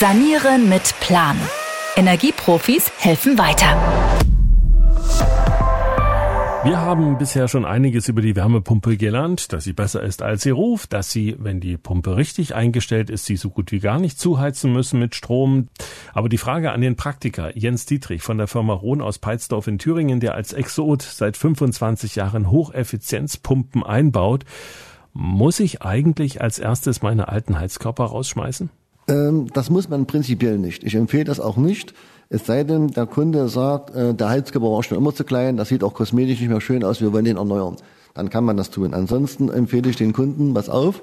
Sanieren mit Plan. Energieprofis helfen weiter. Wir haben bisher schon einiges über die Wärmepumpe gelernt, dass sie besser ist als sie ruft, dass sie, wenn die Pumpe richtig eingestellt ist, sie so gut wie gar nicht zuheizen müssen mit Strom. Aber die Frage an den Praktiker Jens Dietrich von der Firma Rohn aus Peitsdorf in Thüringen, der als Exot seit 25 Jahren Hocheffizienzpumpen einbaut, muss ich eigentlich als erstes meine alten Heizkörper rausschmeißen? Ähm, das muss man prinzipiell nicht. Ich empfehle das auch nicht. Es sei denn, der Kunde sagt, äh, der Heizkörper war schon immer zu klein, das sieht auch kosmetisch nicht mehr schön aus, wir wollen den erneuern. Dann kann man das tun. Ansonsten empfehle ich den Kunden, was auf,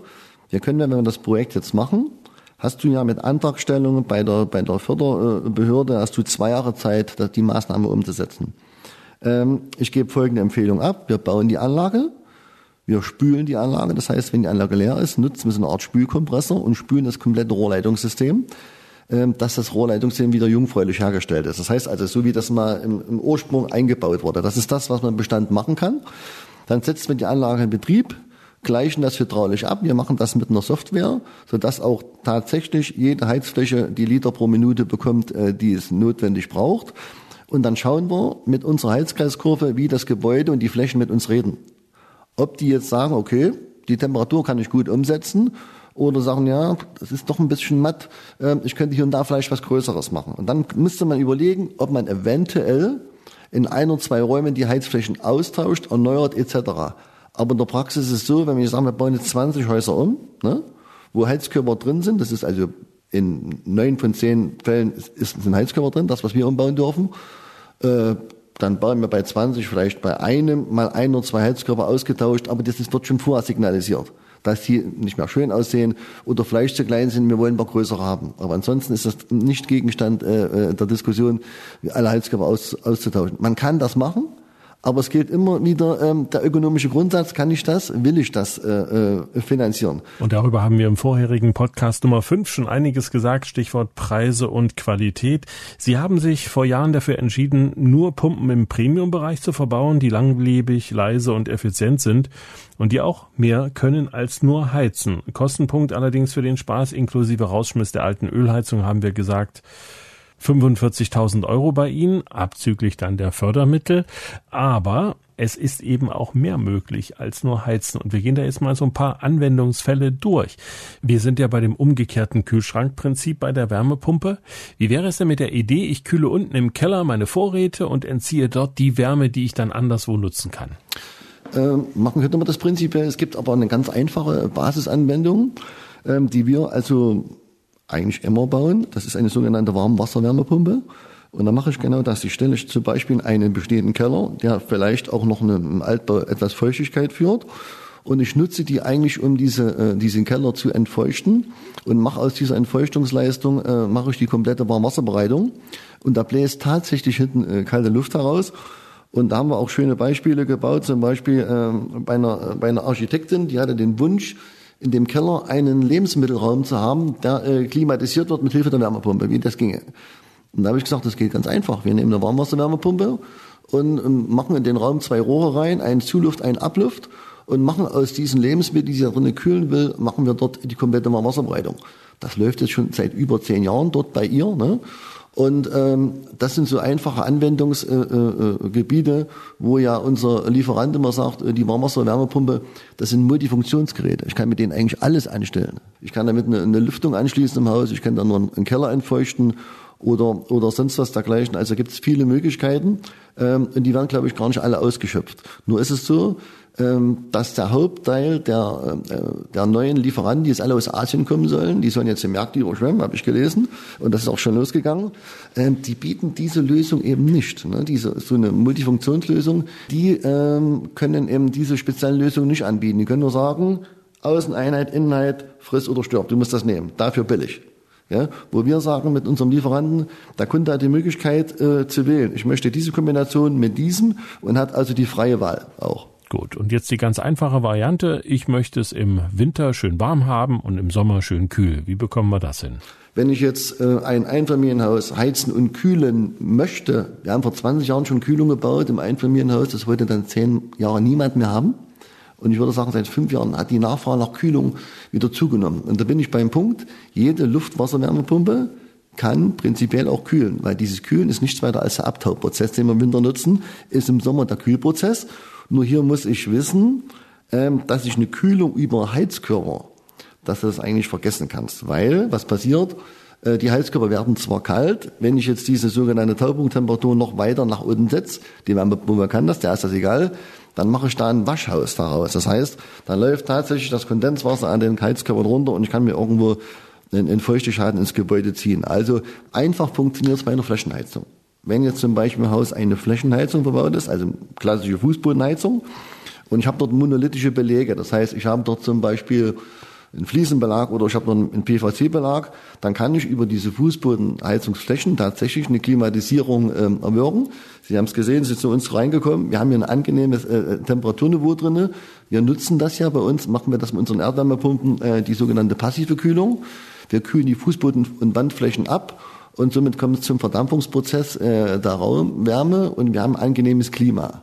wir können, wenn wir das Projekt jetzt machen, hast du ja mit Antragstellung bei der, bei der Förderbehörde, hast du zwei Jahre Zeit, die Maßnahme umzusetzen. Ähm, ich gebe folgende Empfehlung ab. Wir bauen die Anlage, wir spülen die Anlage, das heißt, wenn die Anlage leer ist, nutzen wir so eine Art Spülkompressor und spülen das komplette Rohrleitungssystem, ähm, dass das Rohrleitungssystem wieder jungfräulich hergestellt ist. Das heißt also, so wie das mal im, Ursprung eingebaut wurde. Das ist das, was man im Bestand machen kann. Dann setzt man die Anlage in Betrieb, gleichen das hydraulisch ab. Wir machen das mit einer Software, sodass auch tatsächlich jede Heizfläche die Liter pro Minute bekommt, äh, die es notwendig braucht. Und dann schauen wir mit unserer Heizkreiskurve, wie das Gebäude und die Flächen mit uns reden. Ob die jetzt sagen, okay, die Temperatur kann ich gut umsetzen oder sagen, ja, das ist doch ein bisschen matt, ähm, ich könnte hier und da vielleicht was Größeres machen. Und dann müsste man überlegen, ob man eventuell in ein oder zwei Räumen die Heizflächen austauscht, erneuert etc. Aber in der Praxis ist es so, wenn wir sagen, wir bauen jetzt 20 Häuser um, ne, wo Heizkörper drin sind, das ist also in neun von zehn Fällen ist, ist ein Heizkörper drin, das, was wir umbauen dürfen, äh, dann bauen wir bei 20 vielleicht bei einem mal ein oder zwei Heizkörper ausgetauscht, aber das wird schon vorher signalisiert, dass die nicht mehr schön aussehen oder vielleicht zu klein sind, wir wollen mal größere haben. Aber ansonsten ist das nicht Gegenstand äh, äh der Diskussion, alle Heizkörper aus, auszutauschen. Man kann das machen, aber es gilt immer wieder ähm, der ökonomische Grundsatz, kann ich das, will ich das äh, äh, finanzieren. Und darüber haben wir im vorherigen Podcast Nummer 5 schon einiges gesagt, Stichwort Preise und Qualität. Sie haben sich vor Jahren dafür entschieden, nur Pumpen im Premium-Bereich zu verbauen, die langlebig, leise und effizient sind und die auch mehr können als nur heizen. Kostenpunkt allerdings für den Spaß inklusive Rausschmiss der alten Ölheizung haben wir gesagt, 45.000 Euro bei Ihnen, abzüglich dann der Fördermittel. Aber es ist eben auch mehr möglich als nur heizen. Und wir gehen da jetzt mal so ein paar Anwendungsfälle durch. Wir sind ja bei dem umgekehrten Kühlschrankprinzip bei der Wärmepumpe. Wie wäre es denn mit der Idee, ich kühle unten im Keller meine Vorräte und entziehe dort die Wärme, die ich dann anderswo nutzen kann? Äh, machen könnte man das Prinzip. Es gibt aber eine ganz einfache Basisanwendung, äh, die wir also eigentlich immer bauen. Das ist eine sogenannte Warmwasserwärmepumpe. Und dann mache ich genau das. Ich stelle zum Beispiel einen bestehenden Keller, der vielleicht auch noch im Altbau etwas Feuchtigkeit führt. Und ich nutze die eigentlich, um diese, äh, diesen Keller zu entfeuchten und mache aus dieser Entfeuchtungsleistung, äh, mache ich die komplette Warmwasserbereitung. Und da bläst tatsächlich hinten äh, kalte Luft heraus. Und da haben wir auch schöne Beispiele gebaut, zum Beispiel äh, bei, einer, bei einer Architektin, die hatte den Wunsch, in dem Keller einen Lebensmittelraum zu haben, der äh, klimatisiert wird mit Hilfe der Wärmepumpe, wie das ginge. Und da habe ich gesagt, das geht ganz einfach. Wir nehmen eine Warmwasserwärmepumpe und ähm, machen in den Raum zwei Rohre rein, ein Zuluft, ein Abluft und machen aus diesen Lebensmitteln, die sie da drinnen kühlen will, machen wir dort die komplette Warmwasserbereitung. Das läuft jetzt schon seit über zehn Jahren dort bei ihr. Ne? Und ähm, das sind so einfache Anwendungsgebiete, äh, äh, wo ja unser Lieferant immer sagt, äh, die Warmwasser-Wärmepumpe, das sind Multifunktionsgeräte. Ich kann mit denen eigentlich alles anstellen. Ich kann damit eine, eine Lüftung anschließen im Haus, ich kann da nur einen Keller entfeuchten oder, oder sonst was dergleichen. Also gibt es viele Möglichkeiten ähm, und die werden, glaube ich, gar nicht alle ausgeschöpft. Nur ist es so, ähm, dass der Hauptteil der, äh, der neuen Lieferanten, die jetzt alle aus Asien kommen sollen, die sollen jetzt die Märkte überschwemmen, habe ich gelesen, und das ist auch schon losgegangen, ähm, die bieten diese Lösung eben nicht. Ne? Diese, so eine Multifunktionslösung, die ähm, können eben diese speziellen Lösungen nicht anbieten. Die können nur sagen, Außeneinheit, Innenheit, friss oder stirb, du musst das nehmen, dafür billig. Ja, wo wir sagen mit unserem Lieferanten, der Kunde hat die Möglichkeit äh, zu wählen. Ich möchte diese Kombination mit diesem und hat also die freie Wahl auch. Gut, und jetzt die ganz einfache Variante. Ich möchte es im Winter schön warm haben und im Sommer schön kühl. Wie bekommen wir das hin? Wenn ich jetzt äh, ein Einfamilienhaus heizen und kühlen möchte, wir haben vor 20 Jahren schon Kühlung gebaut im Einfamilienhaus, das wollte dann zehn Jahre niemand mehr haben. Und ich würde sagen, seit fünf Jahren hat die Nachfrage nach Kühlung wieder zugenommen. Und da bin ich beim Punkt, jede Luftwasserwärmepumpe kann prinzipiell auch kühlen, weil dieses Kühlen ist nichts weiter als der Abtauprozess, den wir im Winter nutzen, ist im Sommer der Kühlprozess. Nur hier muss ich wissen, ähm, dass ich eine Kühlung über Heizkörper, dass du das eigentlich vergessen kannst, weil was passiert? Äh, die Heizkörper werden zwar kalt, wenn ich jetzt diese sogenannte Taupunkttemperatur noch weiter nach unten setze, die Wärmepumpe kann das, der ist das egal, dann mache ich da ein Waschhaus daraus. Das heißt, dann läuft tatsächlich das Kondenswasser an den Heizkörpern runter und ich kann mir irgendwo einen Feuchtigkeiten ins Gebäude ziehen. Also einfach funktioniert es bei einer Flächenheizung. Wenn jetzt zum Beispiel im Haus eine Flächenheizung verbaut ist, also klassische Fußbodenheizung, und ich habe dort monolithische Belege, das heißt, ich habe dort zum Beispiel einen Fliesenbelag oder ich habe noch einen PVC-Belag, dann kann ich über diese Fußbodenheizungsflächen tatsächlich eine Klimatisierung ähm, erwirken. Sie haben es gesehen, Sie sind zu uns reingekommen. Wir haben hier ein angenehmes äh, äh, Temperaturniveau drinne. Wir nutzen das ja bei uns, machen wir das mit unseren Erdwärmepumpen, äh, die sogenannte passive Kühlung. Wir kühlen die Fußboden- und Wandflächen ab und somit kommt es zum Verdampfungsprozess äh, der Raumwärme und wir haben ein angenehmes Klima.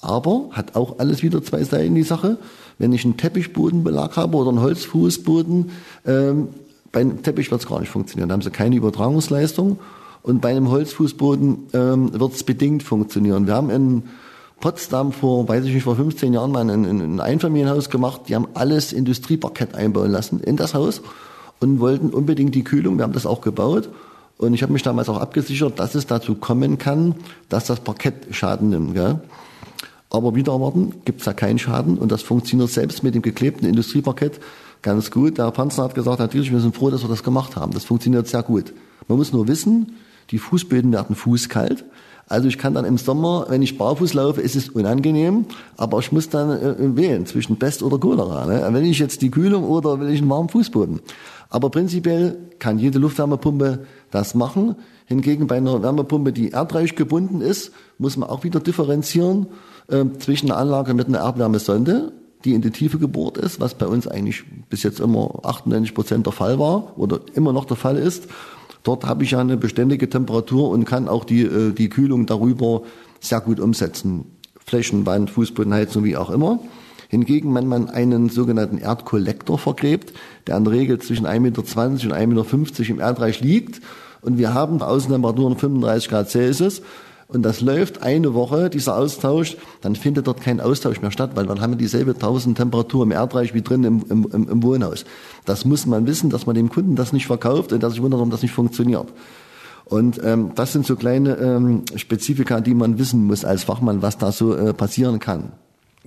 Aber hat auch alles wieder zwei Seiten die Sache. Wenn ich einen Teppichbodenbelag habe oder einen Holzfußboden, ähm, bei einem Teppich wird es gar nicht funktionieren. Da haben sie keine Übertragungsleistung. Und bei einem Holzfußboden ähm, wird es bedingt funktionieren. Wir haben in Potsdam vor, weiß ich nicht, vor 15 Jahren mal ein, ein Einfamilienhaus gemacht. Die haben alles Industrieparkett einbauen lassen in das Haus und wollten unbedingt die Kühlung. Wir haben das auch gebaut. Und ich habe mich damals auch abgesichert, dass es dazu kommen kann, dass das Parkett Schaden nimmt. Gell? Aber wieder erwarten, gibt es da keinen Schaden und das funktioniert selbst mit dem geklebten Industrieparkett ganz gut. Der Herr Panzer hat gesagt, natürlich, wir sind froh, dass wir das gemacht haben. Das funktioniert sehr gut. Man muss nur wissen, die Fußböden werden fußkalt. Also ich kann dann im Sommer, wenn ich barfuß laufe, ist es unangenehm, aber ich muss dann äh, wählen zwischen Pest oder Cholera. Ne? Will ich jetzt die Kühlung oder will ich einen warmen Fußboden? Aber prinzipiell kann jede Luftwärmepumpe das machen. Hingegen bei einer Wärmepumpe, die erdreich gebunden ist, muss man auch wieder differenzieren äh, zwischen einer Anlage mit einer Erdwärmesonde, die in die Tiefe gebohrt ist, was bei uns eigentlich bis jetzt immer 98 Prozent der Fall war oder immer noch der Fall ist. Dort habe ich ja eine beständige Temperatur und kann auch die, äh, die Kühlung darüber sehr gut umsetzen. Flächenwand, Fußbodenheizung, wie auch immer. Hingegen, wenn man einen sogenannten Erdkollektor vergräbt, der in der Regel zwischen 1,20 Meter und 1,50 Meter im Erdreich liegt, und wir haben Außentemperaturen 35 Grad Celsius, und das läuft eine Woche, dieser Austausch, dann findet dort kein Austausch mehr statt, weil dann haben wir dieselbe 1000 Temperatur im Erdreich wie drin im, im, im Wohnhaus. Das muss man wissen, dass man dem Kunden das nicht verkauft und dass sich wundert, warum das nicht funktioniert. Und ähm, das sind so kleine ähm, Spezifika, die man wissen muss als Fachmann, was da so äh, passieren kann.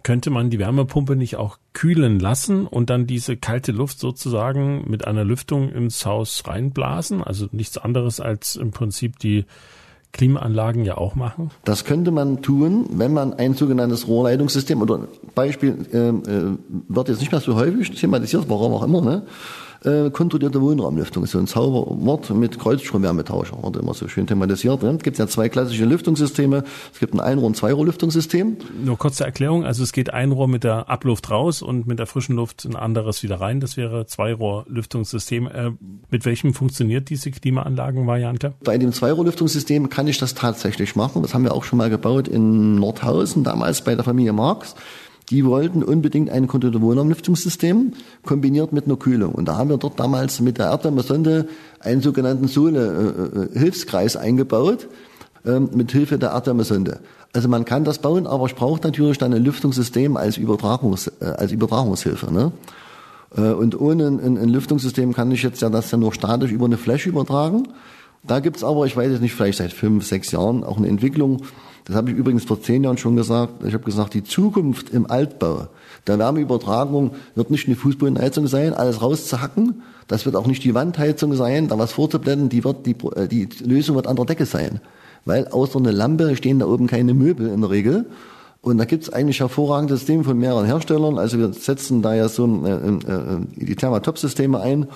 Könnte man die Wärmepumpe nicht auch kühlen lassen und dann diese kalte Luft sozusagen mit einer Lüftung ins Haus reinblasen? Also nichts anderes als im Prinzip die Klimaanlagen ja auch machen? Das könnte man tun, wenn man ein sogenanntes Rohrleitungssystem oder Beispiel äh, äh, wird jetzt nicht mehr so häufig thematisiert, warum auch immer, ne? Äh, kontrollierte Wohnraumlüftung ist so ein Zauberwort mit Kreuzstromwärmetauscher, wurde immer so schön thematisiert. Ne? Es gibt ja zwei klassische Lüftungssysteme. Es gibt ein Einrohr- und Zweirohr-Lüftungssystem. Nur kurze Erklärung, also es geht ein Rohr mit der Abluft raus und mit der frischen Luft ein anderes wieder rein. Das wäre Zweirohr-Lüftungssystem. Äh, mit welchem funktioniert diese Klimaanlagenvariante? Bei dem Zweirohr-Lüftungssystem kann ich das tatsächlich machen. Das haben wir auch schon mal gebaut in Nordhausen, damals bei der Familie Marx. Die wollten unbedingt ein Kontinuumlüftungssystem kombiniert mit einer Kühlung. Und da haben wir dort damals mit der Erdwärmesonde einen sogenannten Sohle-Hilfskreis äh, äh, eingebaut, äh, mit Hilfe der Erdwärmesonde. Also man kann das bauen, aber ich brauche natürlich dann ein Lüftungssystem als, Übertragungs, äh, als Übertragungshilfe. Ne? Äh, und ohne ein, ein, Lüftungssystem kann ich jetzt ja das ja nur statisch über eine Fläche übertragen. Da gibt's aber, ich weiß jetzt nicht, vielleicht seit fünf, sechs Jahren auch eine Entwicklung, das habe ich übrigens vor zehn Jahren schon gesagt. Ich habe gesagt, die Zukunft im Altbau der Wärmeübertragung wird nicht eine Fußbodenheizung sein, alles rauszuhacken. Das wird auch nicht die Wandheizung sein, da was vorzublenden. Die, wird, die, die Lösung wird an der Decke sein. Weil außer eine Lampe stehen da oben keine Möbel in der Regel. Und da gibt's eigentlich hervorragende Systeme von mehreren Herstellern. Also wir setzen da ja so äh, äh, die Thermatop-Systeme ein.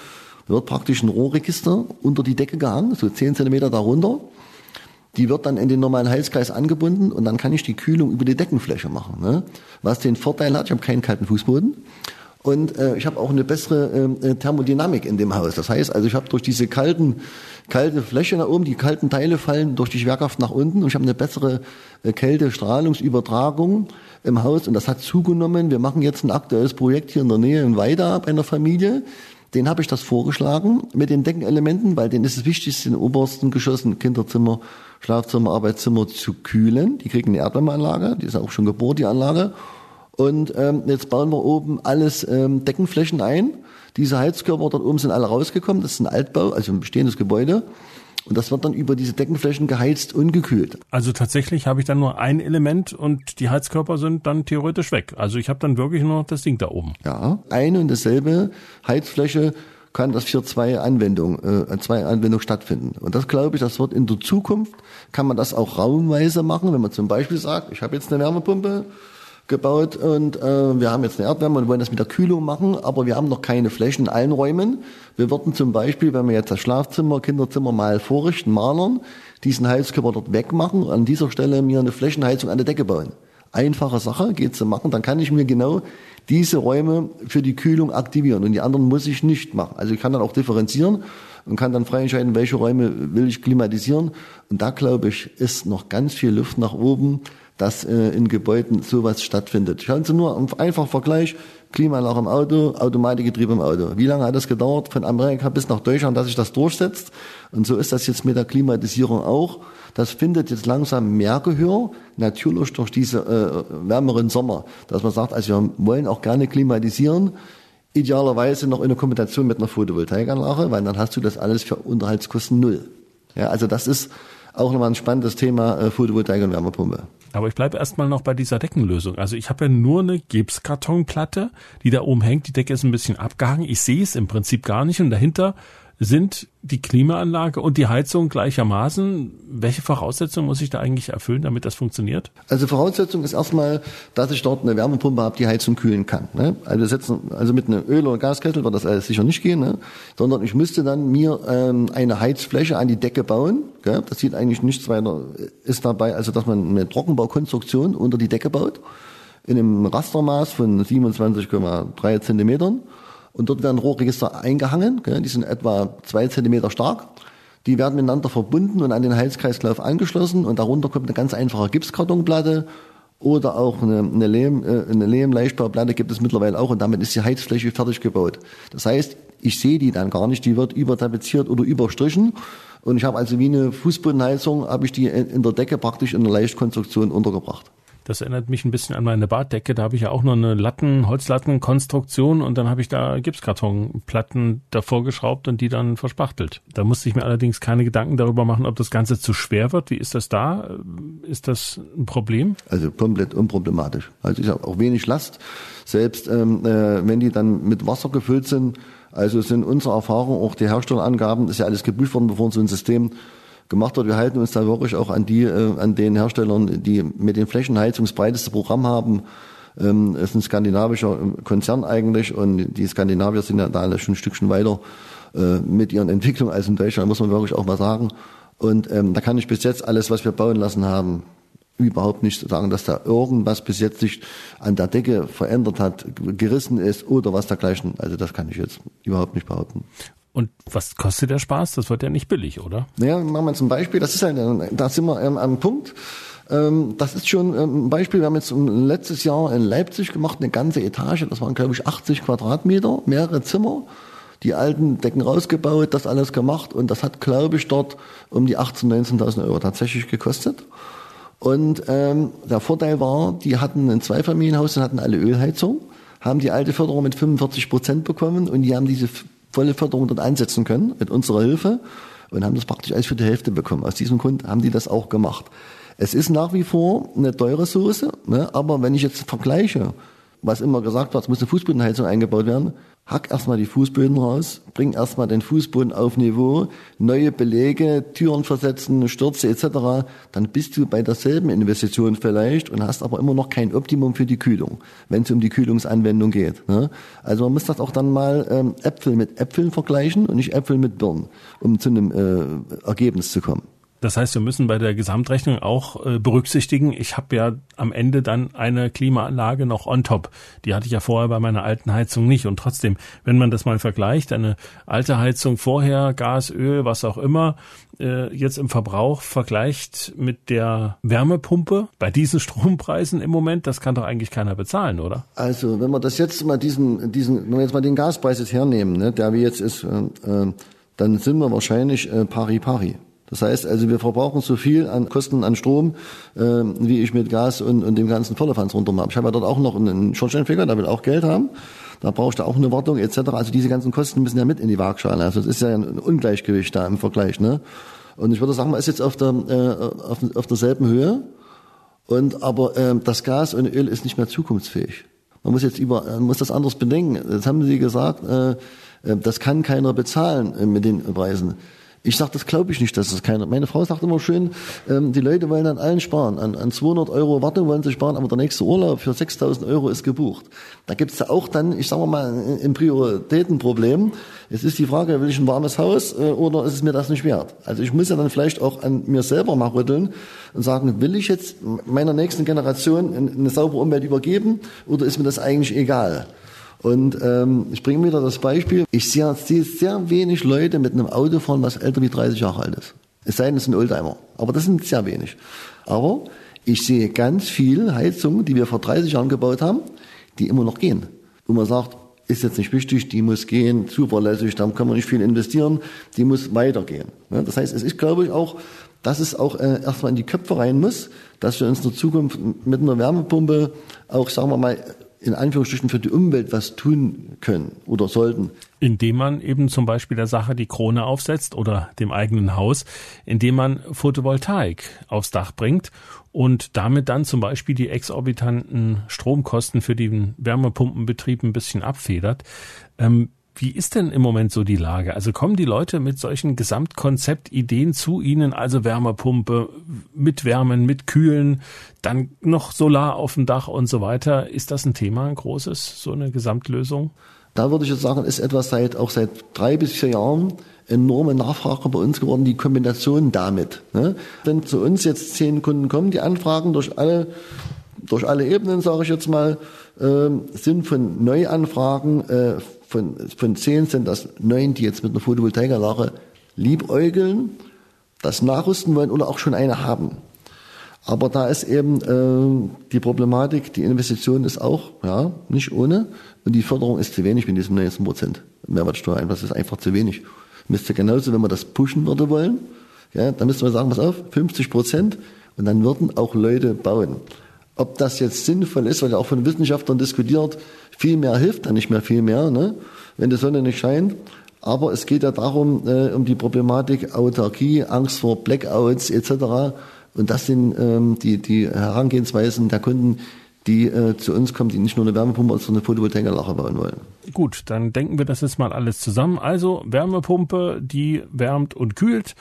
Da wird praktisch ein Rohrregister unter die Decke gehangen, so zehn Zentimeter darunter. Die wird dann in den normalen Heizkreis angebunden und dann kann ich die Kühlung über die Deckenfläche machen. Ne? Was den Vorteil hat, ich habe keinen kalten Fußboden und äh, ich habe auch eine bessere äh, äh, Thermodynamik in dem Haus. Das heißt, also ich habe durch diese kalten kalte Fläche nach oben, die kalten Teile fallen durch die Schwerkraft nach unten und ich habe eine bessere äh, Kältestrahlungsübertragung im Haus und das hat zugenommen. Wir machen jetzt ein aktuelles Projekt hier in der Nähe in Weida bei einer Familie. Den habe ich das vorgeschlagen mit den Deckenelementen, weil denen ist es wichtig, in den obersten Geschossen Kinderzimmer, Schlafzimmer, Arbeitszimmer zu kühlen. Die kriegen eine Erdwärmeanlage, die ist auch schon gebohrt, die Anlage. Und ähm, jetzt bauen wir oben alles ähm, Deckenflächen ein. Diese Heizkörper dort oben sind alle rausgekommen. Das ist ein Altbau, also ein bestehendes Gebäude. Und das wird dann über diese Deckenflächen geheizt und gekühlt. Also tatsächlich habe ich dann nur ein Element und die Heizkörper sind dann theoretisch weg. Also ich habe dann wirklich nur das Ding da oben. Ja, eine und dasselbe Heizfläche kann das für zwei Anwendungen, äh, zwei Anwendungen stattfinden. Und das glaube ich, das wird in der Zukunft, kann man das auch raumweise machen, wenn man zum Beispiel sagt, ich habe jetzt eine Wärmepumpe, gebaut und äh, wir haben jetzt eine Erdwärme und wollen das mit der Kühlung machen, aber wir haben noch keine Flächen in allen Räumen. Wir würden zum Beispiel, wenn wir jetzt das Schlafzimmer, Kinderzimmer mal vorrichten, malern, diesen Heizkörper dort wegmachen und an dieser Stelle mir eine Flächenheizung an der Decke bauen. Einfache Sache, geht zu machen, dann kann ich mir genau diese Räume für die Kühlung aktivieren und die anderen muss ich nicht machen. Also ich kann dann auch differenzieren und kann dann frei entscheiden, welche Räume will ich klimatisieren. Und da glaube ich, ist noch ganz viel Luft nach oben, dass äh, in Gebäuden sowas stattfindet. Schauen Sie nur, einfach Vergleich, Klimaanlage im Auto, Automatikgetriebe im Auto. Wie lange hat es gedauert von Amerika bis nach Deutschland, dass sich das durchsetzt? Und so ist das jetzt mit der Klimatisierung auch. Das findet jetzt langsam mehr Gehör, natürlich durch diese äh, wärmeren Sommer, dass man sagt, also wir wollen auch gerne klimatisieren, idealerweise noch in der Kombination mit einer Photovoltaikanlage, weil dann hast du das alles für Unterhaltskosten null. Ja, also das ist auch nochmal ein spannendes Thema äh, Photovoltaik und Wärmepumpe. Aber ich bleibe erstmal noch bei dieser Deckenlösung. Also ich habe ja nur eine Gipskartonplatte, die da oben hängt. Die Decke ist ein bisschen abgehangen. Ich sehe es im Prinzip gar nicht. Und dahinter sind die Klimaanlage und die Heizung gleichermaßen. Welche Voraussetzungen muss ich da eigentlich erfüllen, damit das funktioniert? Also Voraussetzung ist erstmal, dass ich dort eine Wärmepumpe habe, die Heizung kühlen kann. Ne? Also, setzen, also mit einem Öl- oder Gaskessel wird das alles sicher nicht gehen, ne? sondern ich müsste dann mir ähm, eine Heizfläche an die Decke bauen. Gell? Das sieht eigentlich nichts weiter, ist dabei, also dass man eine Trockenbaukonstruktion unter die Decke baut in einem Rastermaß von 27,3 Zentimetern und dort werden Rohrregister eingehangen, die sind etwa zwei Zentimeter stark. Die werden miteinander verbunden und an den Heizkreislauf angeschlossen und darunter kommt eine ganz einfache Gipskartonplatte oder auch eine, eine, Lehm, äh, eine Lehm-Leichtbauplatte gibt es mittlerweile auch und damit ist die Heizfläche fertig gebaut. Das heißt, ich sehe die dann gar nicht, die wird übertapeziert oder überstrichen und ich habe also wie eine Fußbodenheizung, habe ich die in der Decke praktisch in einer Leichtkonstruktion untergebracht. Das erinnert mich ein bisschen an meine Baddecke. Da habe ich ja auch nur eine Latten, Holzlattenkonstruktion und dann habe ich da Gipskartonplatten davor geschraubt und die dann verspachtelt. Da musste ich mir allerdings keine Gedanken darüber machen, ob das Ganze zu schwer wird. Wie ist das da? Ist das ein Problem? Also komplett unproblematisch. Also ich habe auch wenig Last. Selbst ähm, äh, wenn die dann mit Wasser gefüllt sind, also sind unsere Erfahrungen, auch die Herstellerangaben, ist ja alles geprüft worden, bevor so ein System gemacht wird. Wir halten uns da wirklich auch an die, äh, an den Herstellern, die mit den Flächenheizungen das breiteste Programm haben. Ähm, ist ein skandinavischer Konzern eigentlich und die Skandinavier sind ja da schon ein Stückchen weiter äh, mit ihren Entwicklungen als in Deutschland, muss man wirklich auch mal sagen. Und ähm, da kann ich bis jetzt alles, was wir bauen lassen haben, überhaupt nicht sagen, dass da irgendwas bis jetzt sich an der Decke verändert hat, gerissen ist oder was dergleichen. Also das kann ich jetzt überhaupt nicht behaupten. Und was kostet der Spaß? Das wird ja nicht billig, oder? Naja, machen wir zum Beispiel, das ist halt, da sind wir ähm, am Punkt. Ähm, das ist schon ähm, ein Beispiel, wir haben jetzt letztes Jahr in Leipzig gemacht, eine ganze Etage, das waren glaube ich 80 Quadratmeter, mehrere Zimmer, die alten Decken rausgebaut, das alles gemacht und das hat glaube ich dort um die 18.000, 19.000 Euro tatsächlich gekostet. Und ähm, der Vorteil war, die hatten ein Zweifamilienhaus und hatten alle Ölheizung, haben die alte Förderung mit 45 Prozent bekommen und die haben diese volle Förderung dort einsetzen können mit unserer Hilfe und haben das praktisch alles für die Hälfte bekommen. Aus diesem Grund haben die das auch gemacht. Es ist nach wie vor eine teure Soße, ne? aber wenn ich jetzt vergleiche, was immer gesagt wird, es muss eine Fußbodenheizung eingebaut werden, hack erstmal die Fußböden raus, bring erstmal den Fußboden auf Niveau, neue Belege, Türen versetzen, Stürze etc., dann bist du bei derselben Investition vielleicht und hast aber immer noch kein Optimum für die Kühlung, wenn es um die Kühlungsanwendung geht. Ne? Also man muss das auch dann mal ähm, Äpfel mit Äpfeln vergleichen und nicht Äpfel mit Birnen, um zu einem äh, Ergebnis zu kommen. Das heißt, wir müssen bei der Gesamtrechnung auch äh, berücksichtigen, ich habe ja am Ende dann eine Klimaanlage noch on top. Die hatte ich ja vorher bei meiner alten Heizung nicht. Und trotzdem, wenn man das mal vergleicht, eine alte Heizung vorher, Gas, Öl, was auch immer, äh, jetzt im Verbrauch vergleicht mit der Wärmepumpe bei diesen Strompreisen im Moment, das kann doch eigentlich keiner bezahlen, oder? Also, wenn wir das jetzt mal diesen, diesen, wenn wir jetzt mal den Gaspreis jetzt hernehmen, ne, der wie jetzt ist, äh, äh, dann sind wir wahrscheinlich äh, pari pari. Das heißt also, wir verbrauchen so viel an Kosten an Strom, äh, wie ich mit Gas und, und dem ganzen Vollerfanz runter habe. Ich habe ja dort auch noch einen Schornsteinfeger, der will auch Geld haben. Da brauchst du auch eine Wartung etc. Also diese ganzen Kosten müssen ja mit in die Waagschale. Also es ist ja ein Ungleichgewicht da im Vergleich. Ne? Und ich würde sagen, man ist jetzt auf, der, äh, auf, auf derselben Höhe. Und aber äh, das Gas und Öl ist nicht mehr zukunftsfähig. Man muss jetzt über, man muss das anders bedenken. Das haben Sie gesagt, äh, äh das kann keiner bezahlen äh, mit den Preisen. Ich sage, das glaube ich nicht, dass es keiner. Meine Frau sagt immer schön, ähm, die Leute wollen an allen sparen. An, an 200 Euro Wartung wollen sie sparen, aber der nächste Urlaub für 6.000 Euro ist gebucht. Da gibt es ja auch dann, ich sage mal, ein Prioritätenproblem. Es ist die Frage, will ich ein warmes Haus äh, oder ist es mir das nicht wert? Also ich muss ja dann vielleicht auch an mir selber mal rütteln und sagen, will ich jetzt meiner nächsten Generation eine saubere Umwelt übergeben oder ist mir das eigentlich egal? Und ähm, ich bringe wieder das Beispiel. Ich sehe, sehe sehr wenig Leute mit einem Auto fahren, was älter wie 30 Jahre alt ist. Es sei denn, es sind Oldtimer. Aber das sind sehr wenig. Aber ich sehe ganz viel Heizungen, die wir vor 30 Jahren gebaut haben, die immer noch gehen. Wo man sagt, ist jetzt nicht wichtig, die muss gehen, zuverlässig, da kann man nicht viel investieren, die muss weitergehen. Das heißt, es ist, glaube ich, auch, dass es auch äh, erstmal in die Köpfe rein muss, dass wir uns in der Zukunft mit einer Wärmepumpe auch, sagen wir mal, in Anführungsstrichen für die Umwelt was tun können oder sollten. Indem man eben zum Beispiel der Sache die Krone aufsetzt oder dem eigenen Haus, indem man Photovoltaik aufs Dach bringt und damit dann zum Beispiel die exorbitanten Stromkosten für den Wärmepumpenbetrieb ein bisschen abfedert. Ähm, wie ist denn im Moment so die Lage? Also kommen die Leute mit solchen Gesamtkonzeptideen zu Ihnen, also Wärmepumpe, mit Wärmen, mit Kühlen, dann noch Solar auf dem Dach und so weiter. Ist das ein Thema, ein großes, so eine Gesamtlösung? Da würde ich jetzt sagen, ist etwas seit, auch seit drei bis vier Jahren enorme Nachfrage bei uns geworden, die Kombination damit. Ne? Wenn zu uns jetzt zehn Kunden kommen, die Anfragen durch alle, durch alle Ebenen, sage ich jetzt mal, äh, sind von Neuanfragen äh, von, von zehn sind das neun, die jetzt mit einer Photovoltaikanlage liebäugeln, das nachrüsten wollen oder auch schon eine haben. Aber da ist eben äh, die Problematik, die Investition ist auch ja nicht ohne und die Förderung ist zu wenig mit diesem 19 Prozent Mehrwertsteuer. Das ist einfach zu wenig. Müsste genauso, wenn man das pushen würde wollen, ja, dann müsste man sagen, pass auf, 50 Prozent und dann würden auch Leute bauen. Ob das jetzt sinnvoll ist, weil ja auch von Wissenschaftlern diskutiert, viel mehr hilft dann nicht mehr viel mehr, ne? wenn die Sonne nicht scheint. Aber es geht ja darum, äh, um die Problematik Autarkie, Angst vor Blackouts etc. Und das sind ähm, die, die Herangehensweisen der Kunden, die äh, zu uns kommen, die nicht nur eine Wärmepumpe, sondern eine Photovoltaikanlage bauen wollen. Gut, dann denken wir das jetzt mal alles zusammen. Also Wärmepumpe, die wärmt und kühlt.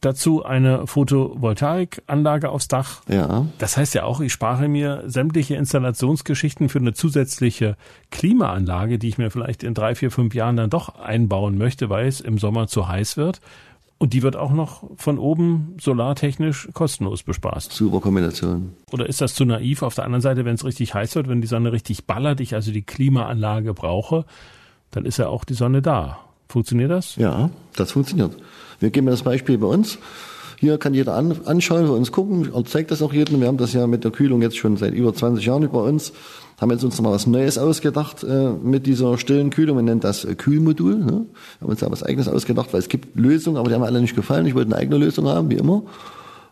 Dazu eine Photovoltaikanlage aufs Dach. Ja. Das heißt ja auch, ich spare mir sämtliche Installationsgeschichten für eine zusätzliche Klimaanlage, die ich mir vielleicht in drei, vier, fünf Jahren dann doch einbauen möchte, weil es im Sommer zu heiß wird. Und die wird auch noch von oben solartechnisch kostenlos bespaßt. Super Kombination. Oder ist das zu naiv? Auf der anderen Seite, wenn es richtig heiß wird, wenn die Sonne richtig ballert, ich also die Klimaanlage brauche, dann ist ja auch die Sonne da. Funktioniert das? Ja, das funktioniert. Wir geben das Beispiel bei uns. Hier kann jeder an, anschauen, bei uns gucken, zeigt das auch jedem. Wir haben das ja mit der Kühlung jetzt schon seit über 20 Jahren über uns. Haben jetzt uns noch mal was Neues ausgedacht äh, mit dieser stillen Kühlung. Wir nennen das äh, Kühlmodul. Ne? Wir haben uns da was Eigenes ausgedacht, weil es gibt Lösungen, aber die haben alle nicht gefallen. Ich wollte eine eigene Lösung haben, wie immer.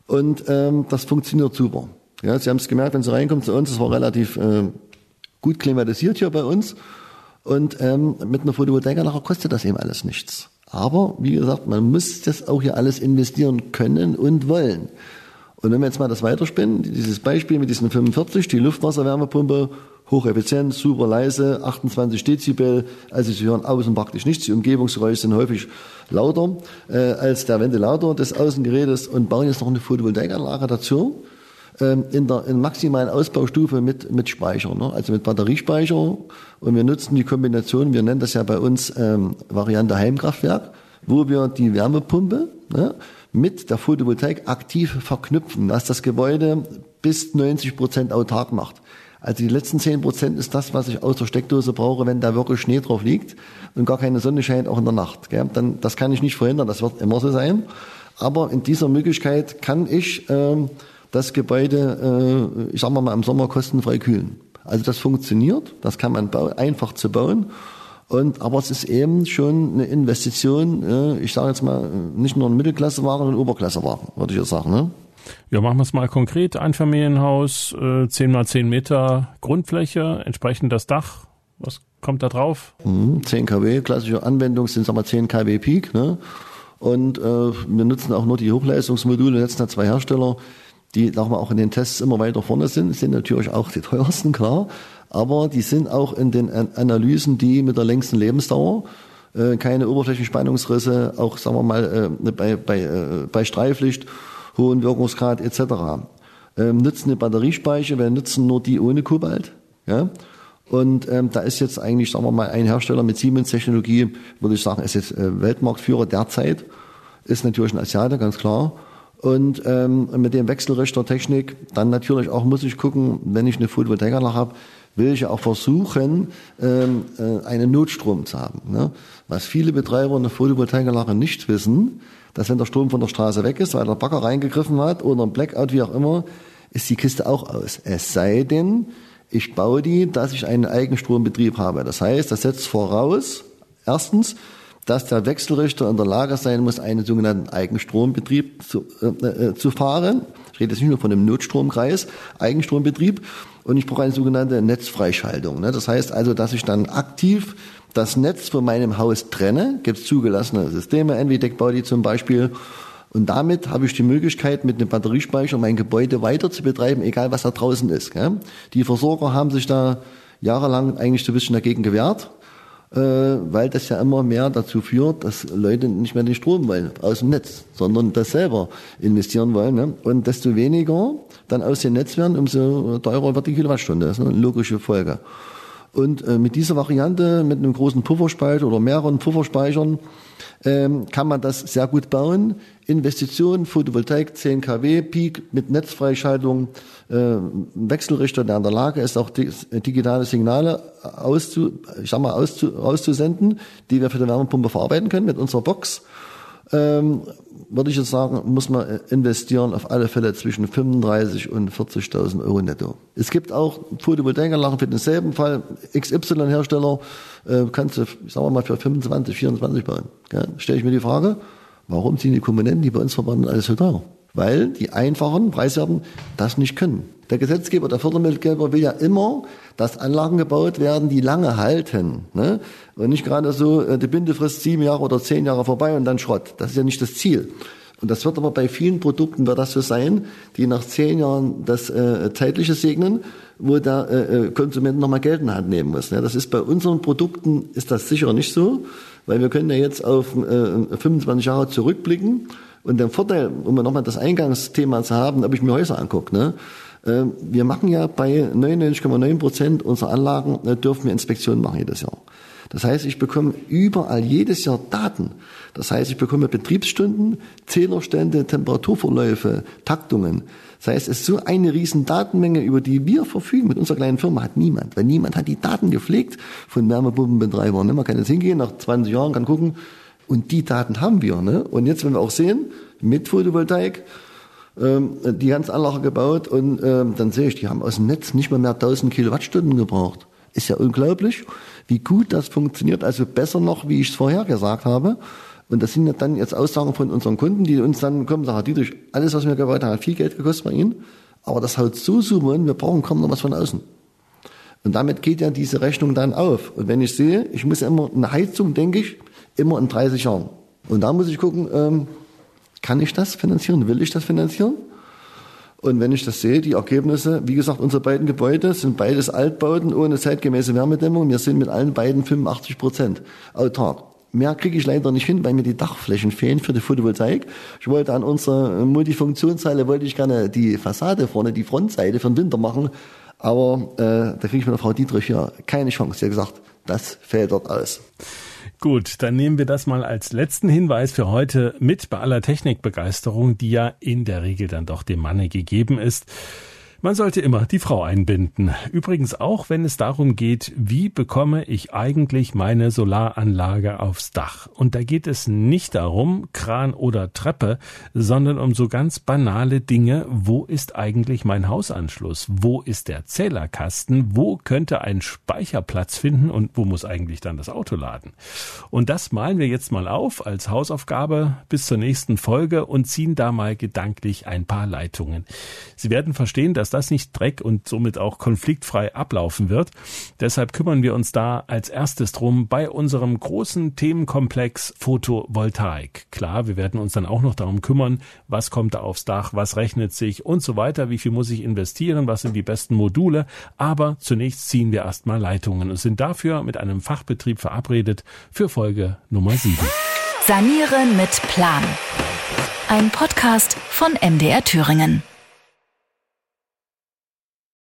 Und ähm, das funktioniert super. Ja, Sie haben es gemerkt, wenn Sie reinkommen zu uns, es war relativ äh, gut klimatisiert hier bei uns. Und ähm, mit einer Photovoltaikanlage kostet das eben alles nichts. Aber wie gesagt, man muss das auch hier alles investieren können und wollen. Und wenn wir jetzt mal das weiterspinnen, dieses Beispiel mit diesen 45, die Luftwasserwärmepumpe, hocheffizient, super leise, 28 Dezibel, also Sie hören außen praktisch nichts, die Umgebungsgeräusche sind häufig lauter äh, als der Ventilator des Außengerätes und bauen jetzt noch eine Photovoltaikanlage dazu ähm, in der in maximalen Ausbaustufe mit, mit Speicher, ne? also mit Batteriespeicher. Und wir nutzen die Kombination, wir nennen das ja bei uns ähm, Variante Heimkraftwerk, wo wir die Wärmepumpe ne, mit der Photovoltaik aktiv verknüpfen, dass das Gebäude bis 90 Prozent autark macht. Also die letzten 10 Prozent ist das, was ich aus der Steckdose brauche, wenn da wirklich Schnee drauf liegt und gar keine Sonne scheint, auch in der Nacht. Gell? Dann, das kann ich nicht verhindern, das wird immer so sein. Aber in dieser Möglichkeit kann ich ähm, das Gebäude, äh, ich sag mal, im Sommer kostenfrei kühlen. Also das funktioniert, das kann man bauen, einfach zu bauen. Und, aber es ist eben schon eine Investition, äh, ich sage jetzt mal, nicht nur ein Mittelklasseware, sondern Oberklasseware, würde ich jetzt sagen. Ne? Ja, machen wir es mal konkret. Einfamilienhaus, äh, 10 mal 10 Meter Grundfläche, entsprechend das Dach. Was kommt da drauf? 10 mhm, kW, klassische Anwendung sind sagen wir 10 kW Peak. Ne? Und äh, wir nutzen auch nur die Hochleistungsmodule, setzen da zwei Hersteller, die sagen wir, auch in den Tests immer weiter vorne sind, sind natürlich auch die teuersten, klar aber die sind auch in den Analysen die mit der längsten Lebensdauer, äh, keine Oberflächenspannungsrisse, auch sagen wir mal äh, bei, bei, äh, bei Streiflicht, hohen Wirkungsgrad etc. Ähm, nutzen eine Batteriespeicher, wir nutzen nur die ohne Kobalt. Ja? Und ähm, da ist jetzt eigentlich, sagen wir mal, ein Hersteller mit Siemens-Technologie, würde ich sagen, ist jetzt Weltmarktführer derzeit, ist natürlich ein Asiate, ganz klar. Und ähm, mit dem Wechselrichtertechnik, dann natürlich auch muss ich gucken, wenn ich eine Photovoltaikanlage habe, will ich auch versuchen, ähm, äh, einen Notstrom zu haben. Ne? Was viele Betreiber in der Photovoltaikanlage nicht wissen, dass wenn der Strom von der Straße weg ist, weil der Bagger reingegriffen hat oder ein Blackout, wie auch immer, ist die Kiste auch aus. Es sei denn, ich baue die, dass ich einen Eigenstrombetrieb habe. Das heißt, das setzt voraus, erstens, dass der Wechselrichter in der Lage sein muss, einen sogenannten Eigenstrombetrieb zu, äh, äh, zu fahren. Ich rede jetzt nicht nur von einem Notstromkreis, Eigenstrombetrieb. Und ich brauche eine sogenannte Netzfreischaltung. Ne? Das heißt also, dass ich dann aktiv das Netz von meinem Haus trenne. Gibt es zugelassene Systeme, NVDEC Body zum Beispiel. Und damit habe ich die Möglichkeit, mit einem Batteriespeicher mein Gebäude weiter zu betreiben, egal was da draußen ist. Gell? Die Versorger haben sich da jahrelang eigentlich so ein bisschen dagegen gewehrt weil das ja immer mehr dazu führt, dass Leute nicht mehr den Strom wollen aus dem Netz, sondern das selber investieren wollen. Ne? Und desto weniger dann aus dem Netz werden, umso teurer wird die Kilowattstunde. Das ist eine logische Folge. Und äh, mit dieser Variante, mit einem großen Pufferspeicher oder mehreren Pufferspeichern, ähm, kann man das sehr gut bauen. Investitionen, Photovoltaik, 10 kW, Peak mit Netzfreischaltung, äh, Wechselrichter, der in der Lage ist, auch digitale Signale auszu, ich sag mal, auszu, auszusenden, die wir für die Wärmepumpe verarbeiten können mit unserer Box. Ähm, würde ich jetzt sagen, muss man investieren auf alle Fälle zwischen 35 und 40.000 Euro netto. Es gibt auch Photovoltaikanlagen für denselben Fall. XY-Hersteller äh, kannst du, sagen wir mal, für 25, 24 bauen. Ja, Stelle ich mir die Frage, warum sind die Komponenten, die bei uns verbaut alles so teuer? Weil die einfachen Preiswerten das nicht können. Der Gesetzgeber, der Fördermittelgeber will ja immer, dass Anlagen gebaut werden, die lange halten. Ne? Und nicht gerade so, äh, die Bindefrist sieben Jahre oder zehn Jahre vorbei und dann Schrott. Das ist ja nicht das Ziel. Und das wird aber bei vielen Produkten wird das so sein, die nach zehn Jahren das äh, zeitliche segnen, wo der äh, äh Konsument nochmal Geld in die Hand nehmen muss. Ne? Das ist bei unseren Produkten ist das sicher nicht so, weil wir können ja jetzt auf äh, 25 Jahre zurückblicken und der Vorteil, um nochmal das Eingangsthema zu haben, ob ich mir Häuser angucke, ne? Äh, wir machen ja bei 99,9 Prozent unserer Anlagen, äh, dürfen wir Inspektionen machen jedes Jahr. Das heißt, ich bekomme überall jedes Jahr Daten. Das heißt, ich bekomme Betriebsstunden, Zählerstände, Temperaturverläufe, Taktungen. Das heißt, es ist so eine riesen Datenmenge, über die wir verfügen. Mit unserer kleinen Firma hat niemand, weil niemand hat die Daten gepflegt von Wärmepumpenbetreibern. Ne? Man kann jetzt hingehen, nach 20 Jahren kann gucken, und die Daten haben wir. Ne? Und jetzt, wenn wir auch sehen, mit Photovoltaik, ähm, die ganze Anlage gebaut und ähm, dann sehe ich, die haben aus dem Netz nicht mal mehr 1000 Kilowattstunden gebraucht. Ist ja unglaublich, wie gut das funktioniert. Also besser noch, wie ich es vorher gesagt habe. Und das sind ja dann jetzt Aussagen von unseren Kunden, die uns dann kommen, sagen, Dietrich, alles, was wir gebaut haben, hat viel Geld gekostet bei Ihnen. Aber das haut so super und wir brauchen kaum noch was von außen. Und damit geht ja diese Rechnung dann auf. Und wenn ich sehe, ich muss immer eine Heizung, denke ich, immer in 30 Jahren. Und da muss ich gucken, ähm, kann ich das finanzieren? Will ich das finanzieren? Und wenn ich das sehe, die Ergebnisse, wie gesagt, unsere beiden Gebäude sind beides Altbauten ohne zeitgemäße Wärmedämmung. Wir sind mit allen beiden 85 Prozent autark. Mehr kriege ich leider nicht hin, weil mir die Dachflächen fehlen für die Photovoltaik. Ich wollte an unserer Multifunktionshalle wollte ich gerne die Fassade vorne, die Frontseite für den Winter machen. Aber äh, da kriege ich mit der Frau Dietrich ja keine Chance. Sie hat gesagt, das fällt dort aus. Gut, dann nehmen wir das mal als letzten Hinweis für heute mit bei aller Technikbegeisterung, die ja in der Regel dann doch dem Manne gegeben ist. Man sollte immer die Frau einbinden. Übrigens auch, wenn es darum geht, wie bekomme ich eigentlich meine Solaranlage aufs Dach. Und da geht es nicht darum, Kran oder Treppe, sondern um so ganz banale Dinge. Wo ist eigentlich mein Hausanschluss? Wo ist der Zählerkasten? Wo könnte ein Speicherplatz finden? Und wo muss eigentlich dann das Auto laden? Und das malen wir jetzt mal auf als Hausaufgabe bis zur nächsten Folge und ziehen da mal gedanklich ein paar Leitungen. Sie werden verstehen, dass dass das nicht dreck und somit auch konfliktfrei ablaufen wird. Deshalb kümmern wir uns da als erstes drum bei unserem großen Themenkomplex Photovoltaik. Klar, wir werden uns dann auch noch darum kümmern, was kommt da aufs Dach, was rechnet sich und so weiter, wie viel muss ich investieren, was sind die besten Module. Aber zunächst ziehen wir erstmal Leitungen und sind dafür mit einem Fachbetrieb verabredet für Folge Nummer 7. Sanieren mit Plan. Ein Podcast von MDR Thüringen.